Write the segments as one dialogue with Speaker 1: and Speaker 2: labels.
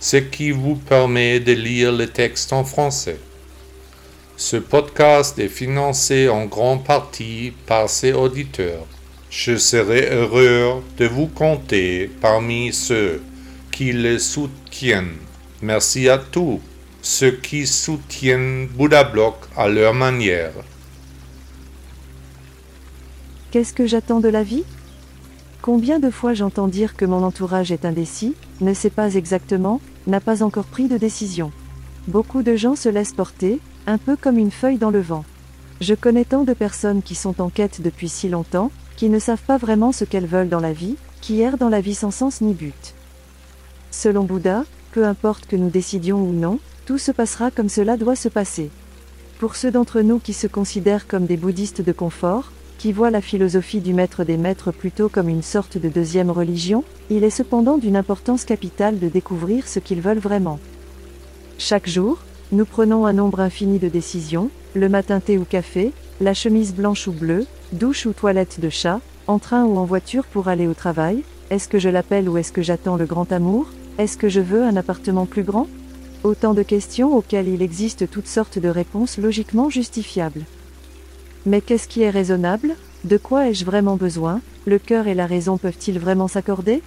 Speaker 1: ce qui vous permet de lire le texte en français. Ce podcast est financé en grande partie par ses auditeurs. Je serai heureux de vous compter parmi ceux qui le soutiennent. Merci à tous ceux qui soutiennent Bouddha Block à leur manière.
Speaker 2: Qu'est-ce que j'attends de la vie? Combien de fois j'entends dire que mon entourage est indécis, ne sait pas exactement, n'a pas encore pris de décision. Beaucoup de gens se laissent porter, un peu comme une feuille dans le vent. Je connais tant de personnes qui sont en quête depuis si longtemps, qui ne savent pas vraiment ce qu'elles veulent dans la vie, qui errent dans la vie sans sens ni but. Selon Bouddha, peu importe que nous décidions ou non, tout se passera comme cela doit se passer. Pour ceux d'entre nous qui se considèrent comme des bouddhistes de confort, qui voient la philosophie du maître des maîtres plutôt comme une sorte de deuxième religion, il est cependant d'une importance capitale de découvrir ce qu'ils veulent vraiment. Chaque jour, nous prenons un nombre infini de décisions, le matin thé ou café, la chemise blanche ou bleue, douche ou toilette de chat, en train ou en voiture pour aller au travail, est-ce que je l'appelle ou est-ce que j'attends le grand amour, est-ce que je veux un appartement plus grand? Autant de questions auxquelles il existe toutes sortes de réponses logiquement justifiables. Mais qu'est-ce qui est raisonnable? De quoi ai-je vraiment besoin? Le cœur et la raison peuvent-ils vraiment s'accorder?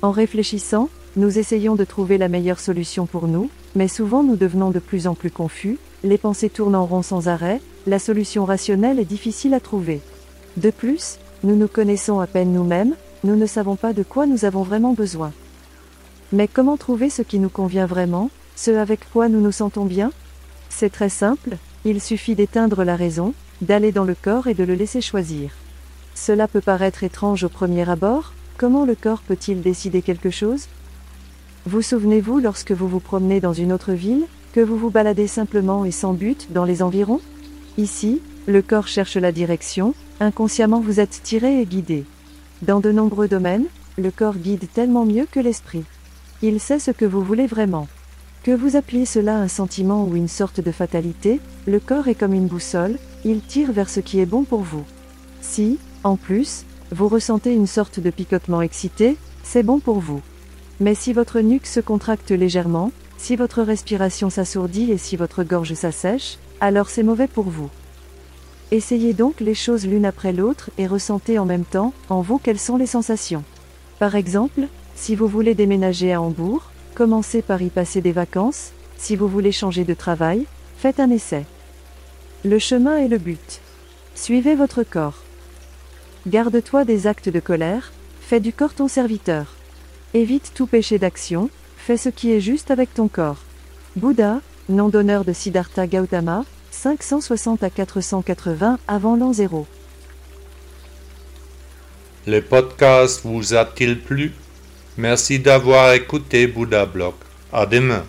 Speaker 2: En réfléchissant, nous essayons de trouver la meilleure solution pour nous, mais souvent nous devenons de plus en plus confus, les pensées tournent en rond sans arrêt, la solution rationnelle est difficile à trouver. De plus, nous nous connaissons à peine nous-mêmes, nous ne savons pas de quoi nous avons vraiment besoin. Mais comment trouver ce qui nous convient vraiment, ce avec quoi nous nous sentons bien? C'est très simple, il suffit d'éteindre la raison, d'aller dans le corps et de le laisser choisir. Cela peut paraître étrange au premier abord, comment le corps peut-il décider quelque chose? Vous souvenez-vous lorsque vous vous promenez dans une autre ville, que vous vous baladez simplement et sans but dans les environs? Ici, le corps cherche la direction, inconsciemment vous êtes tiré et guidé. Dans de nombreux domaines, le corps guide tellement mieux que l'esprit. Il sait ce que vous voulez vraiment. Que vous appeliez cela un sentiment ou une sorte de fatalité, le corps est comme une boussole, il tire vers ce qui est bon pour vous. Si, en plus, vous ressentez une sorte de picotement excité, c'est bon pour vous. Mais si votre nuque se contracte légèrement, si votre respiration s'assourdit et si votre gorge s'assèche, alors c'est mauvais pour vous. Essayez donc les choses l'une après l'autre et ressentez en même temps, en vous, quelles sont les sensations. Par exemple, si vous voulez déménager à Hambourg, Commencez par y passer des vacances, si vous voulez changer de travail, faites un essai. Le chemin est le but. Suivez votre corps. Garde-toi des actes de colère, fais du corps ton serviteur. Évite tout péché d'action, fais ce qui est juste avec ton corps. Bouddha, nom d'honneur de Siddhartha Gautama, 560 à 480 avant l'an 0.
Speaker 1: Le podcast vous a-t-il plu? Merci d'avoir écouté Bouddha Blog. À demain.